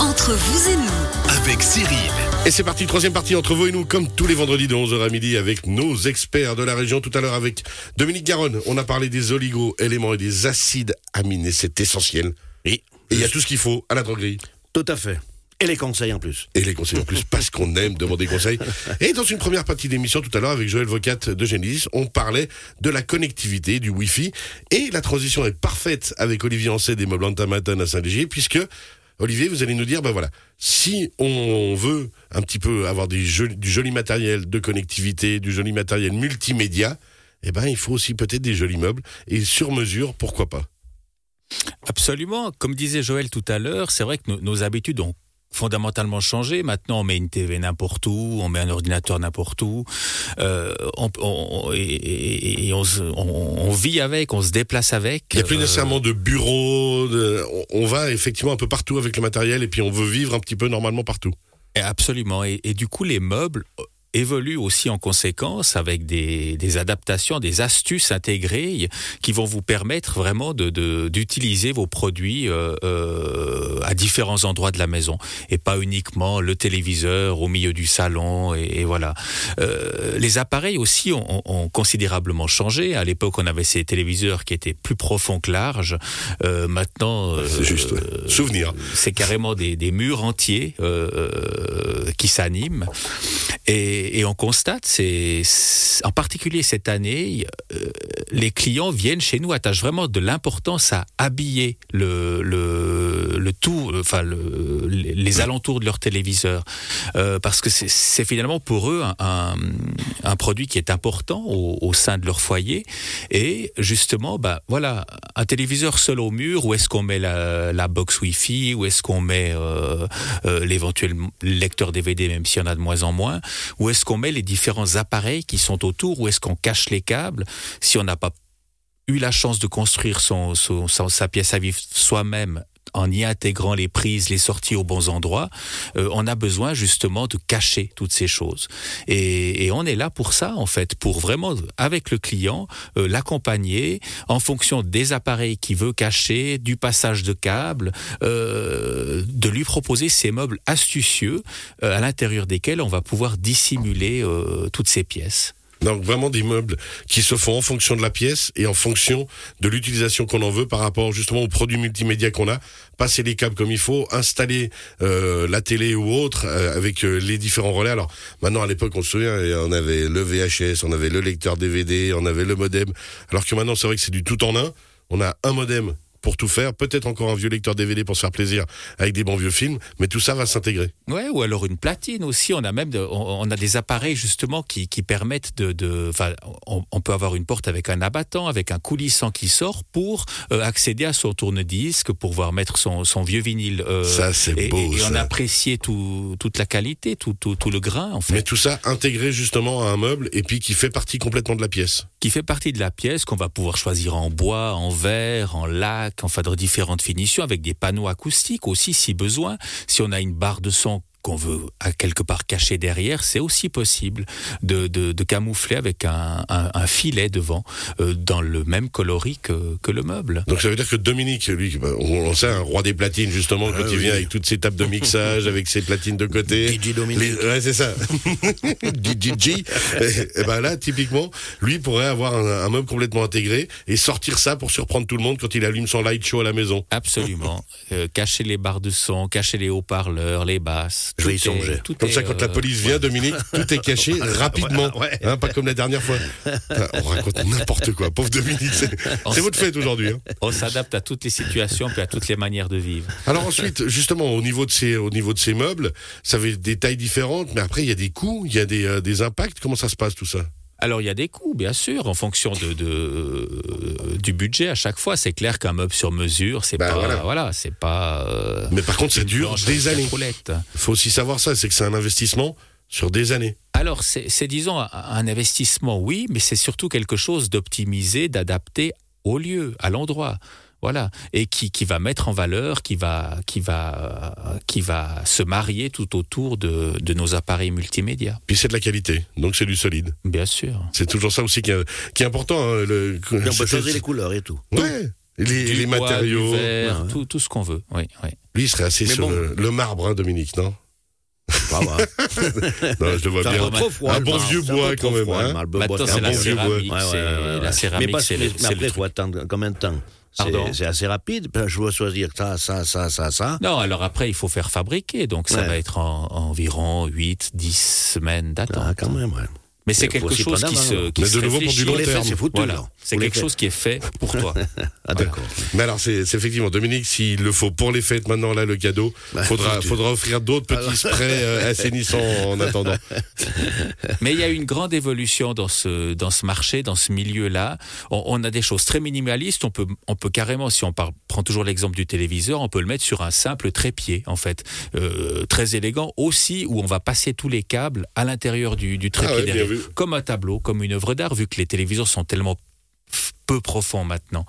Entre vous et nous, avec Cyril. Et c'est parti, troisième partie entre vous et nous, comme tous les vendredis de 11h à midi, avec nos experts de la région. Tout à l'heure avec Dominique Garonne, on a parlé des oligo-éléments et des acides aminés, c'est essentiel. Oui. Et il y a tout ce qu'il faut à la droguerie. Tout à fait. Et les conseils en plus. Et les conseils en plus, parce qu'on aime demander conseil. Et dans une première partie d'émission, tout à l'heure, avec Joël Vocat de Genesis, on parlait de la connectivité, du Wi-Fi. Et la transition est parfaite avec Olivier Ancet des Meubles Antamatan à Saint-Légier, puisque, Olivier, vous allez nous dire, ben voilà, si on veut un petit peu avoir des joli- du joli matériel de connectivité, du joli matériel multimédia, eh ben, il faut aussi peut-être des jolis meubles. Et sur mesure, pourquoi pas? Absolument. Comme disait Joël tout à l'heure, c'est vrai que nos, nos habitudes ont fondamentalement changé. Maintenant, on met une TV n'importe où, on met un ordinateur n'importe où, euh, on, on- et, on, se- on- on vit avec, on se déplace avec. Il n'y a plus Euh, nécessairement de bureau, de- on- va effectivement un peu partout avec le matériel et puis on veut vivre un petit peu normalement partout. Et Absolument. Et, et du coup, les meubles évoluent aussi en conséquence avec des, des adaptations, des astuces intégrées qui vont vous permettre vraiment de- de- d'utiliser vos produits euh, euh, à différents endroits de la maison et pas uniquement le téléviseur au milieu du salon et, et voilà. Euh, les appareils aussi ont, ont- ont considérablement changé. À l'époque, on avait ces téléviseurs qui étaient plus profonds que larges. Euh, maintenant, euh, C'est juste, ouais. Souvenir. c'est carrément des, des murs entiers euh, euh, qui s'animent. Et, et on constate, c'est en particulier cette année, euh, les clients viennent chez nous, attachent vraiment de l'importance à habiller le, le, le tout, enfin le, les alentours de leur téléviseur, Euh, parce que c'est- finalement pour eux un, un, un produit qui est important au, au sein de leur foyer. Et justement, bah voilà, un téléviseur seul au mur, où est-ce qu'on met la, la box Wi-Fi, où est-ce qu'on met euh, euh, l'éventuel lecteur DVD, même s'il y en a de moins en moins, où est-ce qu'on met les différents appareils qui sont autour, où est-ce qu'on cache les câbles, si on n'a pas eu la chance de construire son- sa pièce à vivre soi-même en y intégrant les prises, les sorties aux bons endroits, euh, on a besoin justement de cacher toutes ces choses. Et, on est là pour ça, en fait, pour vraiment, avec le client, euh, l'accompagner en fonction des appareils qu'il veut cacher, du passage de câbles, euh, de lui proposer ces meubles astucieux à l'intérieur desquels on va pouvoir dissimuler toutes ces pièces. Donc vraiment des meubles qui se font en fonction de la pièce et en fonction de l'utilisation qu'on en veut par rapport justement aux produits multimédia qu'on a. Passer les câbles comme il faut, installer euh, la télé ou autre euh, avec euh, les différents relais. Alors maintenant à l'époque on se souvient, on avait le VHS, on avait le lecteur DVD, on avait le modem. Alors que maintenant c'est vrai que c'est du tout en un. On a un modem pour tout faire, peut-être encore un vieux lecteur DVD pour se faire plaisir avec des bons vieux films, mais tout ça va s'intégrer. Ouais, ou alors une platine aussi. On a même, de- on, on a des appareils justement qui, qui permettent de, de, on, on peut avoir une porte avec un abattant, avec un coulissant qui sort pour euh, accéder à son tourne-disque, pour pouvoir mettre son, son vieux vinyle. euh, Ça, c'est beau, et, et on apprécier tout, toute la qualité, tout, tout, tout le grain en fait, Mais tout ça intégré justement à un meuble et puis qui fait partie complètement de la pièce. qui fait partie de la pièce qu'on va pouvoir choisir en bois, en verre, en lac, enfin de différentes finitions, avec des panneaux acoustiques aussi si besoin. Si on a une barre de son qu'on veut à quelque part cacher derrière, c'est aussi possible de, de, de camoufler avec un, un, un filet devant euh, dans le même coloris que, que le meuble. Donc ça veut dire que Dominique, lui, on, on sait, un roi des platines justement, quand Ah il vient avec toutes ses tables de mixage, avec ses platines de côté. DJ Dominique. Les- ouais, c'est ça. DJ. Et, et ben là, typiquement, lui pourrait avoir un, un meuble complètement intégré et sortir ça pour surprendre tout le monde quand il allume son light show à la maison. Absolument. Euh, cacher les barres de son, cacher les haut-parleurs, les basses. Je vais y songer. tout Comme ça, quand la euh, police vient, Dominique, tout est caché rapidement. Ouais, ouais. Hein, pas comme la dernière fois. On raconte n'importe quoi. Pauvre Dominique, c'est votre fête aujourd'hui. Hein. On s'adapte à toutes les situations puis à toutes les manières de vivre. Alors ensuite, justement, au niveau de ces, au niveau de ces meubles, ça avait des tailles différentes, mais après il y a des coûts, il y a des, euh, des impacts. Comment ça se passe tout ça? Alors il y a des coûts, bien sûr, en fonction de, de euh, du budget à chaque fois. C'est clair qu'un meuble sur mesure, c'est Bah, pas voilà. voilà, c'est pas. euh, Mais par contre, ça dure des années. Il faut aussi savoir ça, c'est que c'est un investissement sur des années. Alors c'est disons un- un investissement, oui, mais c'est surtout quelque chose d'optimisé, d'adapté au lieu, à l'endroit. Voilà, et qui, qui va mettre en valeur, qui va, qui va, euh, qui va se marier tout autour de, de nos appareils multimédia, Puis c'est de la qualité, donc c'est du solide. bien sûr. C'est toujours ça aussi qui est, qui est important. hein, le, Et on peut choisir les couleurs et tout. Ouais. les, Du les bois, matériaux. du verre, Ouais, tout, tout ce qu'on veut. Oui, oui. Lui, il serait assez Mais sur bon. le, le marbre, hein, Dominique, non? Va. Non, je le vois bien. froid. Un bon vieux bois, quand même, hein. Maintenant, Bois, c'est un la bon vieux bois. céramique. Ouais, ouais, c'est- ouais, ouais. La céramique, c'est mais après, il faut attendre combien de temps? C'est- assez rapide. Ben, Je dois choisir ça, ça, ça, ça, ça. Non, alors après, il faut faire fabriquer. Donc, ça Ouais. va être en, environ 8, 10 semaines d'attente. Ah, quand même, ouais. Mais c'est quelque chose prendre qui se, qui Mais se de nouveau, pour du long terme. c'est. Voilà, là. quelque chose qui est fait pour toi. Ah, d'accord. Mais alors, c'est effectivement, Dominique, s'il le faut pour les fêtes maintenant, là, le cadeau, Bah, faudra, faudra offrir d'autres petits sprays euh, assainissants en attendant. Mais il y a une grande évolution dans ce, dans ce marché, dans ce milieu-là. On, on a des choses très minimalistes. On peut, on peut carrément, si on par- prend toujours l'exemple du téléviseur, on peut le mettre sur un simple trépied, en fait. Euh, très élégant aussi, où on va passer tous les câbles à l'intérieur du, du trépied Ah ouais, bien derrière. Comme un tableau, comme une œuvre d'art, vu que les téléviseurs sont tellement peu profonds maintenant.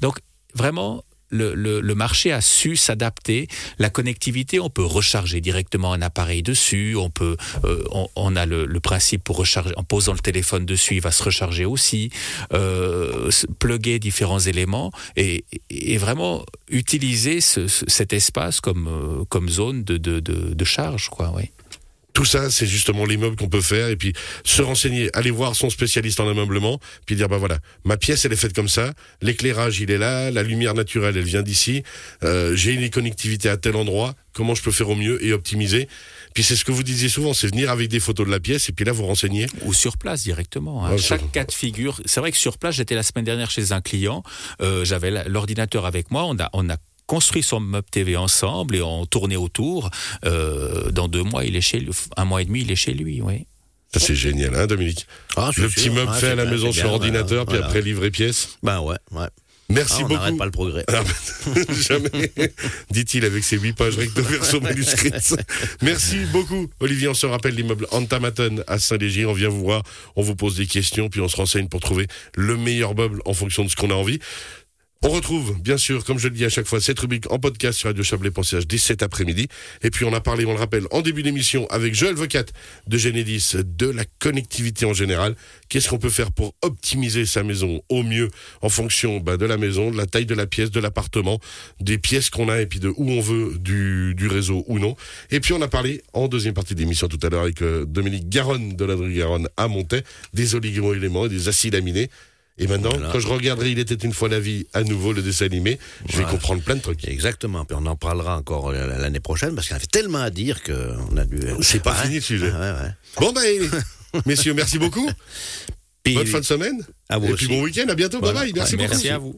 Donc, vraiment, le, le- marché a su s'adapter. La connectivité, on peut recharger directement un appareil dessus. On peut, euh, on, a le, principe pour recharger en posant le téléphone dessus, il va se recharger aussi. Euh, plugger différents éléments et, et vraiment utiliser ce- ce- cet espace comme euh, comme zone de, de, de, de charge, quoi. Oui. Tout ça, c'est justement l'immeuble qu'on peut faire et puis se renseigner, aller voir son spécialiste en ameublement, puis dire bah voilà, ma pièce elle est faite comme ça, l'éclairage il est là, la lumière naturelle elle vient d'ici, euh, j'ai une connectivité à tel endroit, comment je peux faire au mieux et optimiser? Puis c'est ce que vous disiez souvent, c'est venir avec des photos de la pièce et puis là vous renseignez. ou sur place directement. hein. Chaque sur- cas de figure, c'est vrai que sur place, j'étais la semaine dernière chez un client, euh, j'avais l'ordinateur avec moi, on a, on a construit son meuble TV ensemble et on tournait autour. Euh, dans deux mois, il est chez lui, un mois et demi, il est chez lui, oui. Ça c'est génial, hein Dominique Ah, Le sûr. petit meuble Ah, fait à la bien, maison sur bien, ordinateur, voilà, puis voilà. après livré pièce. Ben ouais, ouais. Merci Ah, on beaucoup. n'arrête pas le progrès. Ah, Jamais, dit-il avec ses huit pages recto verso manuscrites. Merci beaucoup, Olivier. On se rappelle l'immeuble Antamaton à Saint-Légier. On vient vous voir, on vous pose des questions, puis on se renseigne pour trouver le meilleur meuble en fonction de ce qu'on a envie. On retrouve, bien sûr, comme je le dis à chaque fois, cette rubrique en podcast sur radiochablais.ch dès cet après-midi. Et puis on a parlé, on le rappelle, en début d'émission avec Joël Vocat de Genedis de la connectivité en général. Qu'est-ce qu'on peut faire pour optimiser sa maison au mieux en fonction bah, de la maison, de la taille de la pièce, de l'appartement, des pièces qu'on a et puis de où on veut du, réseau ou non. Et puis on a parlé en deuxième partie d'émission tout à l'heure avec euh, Dominique Garonne de la Garonne à Montaix des oligo-éléments et des acides aminés. Et maintenant, Voilà. quand je regarderai Il était une fois la vie à nouveau le dessin animé, je vais comprendre plein de trucs. Exactement. Puis on en parlera encore euh, l'année prochaine parce qu'il y avait tellement à dire qu'on a dû. C'est pas Ouais. fini le sujet. Ouais, ouais. Bon ben, messieurs, merci beaucoup. Puis- Bonne fin de semaine. À vous et puis bon week-end. À bientôt. Voilà. Bye bye. Merci Ouais, beaucoup. Merci à vous.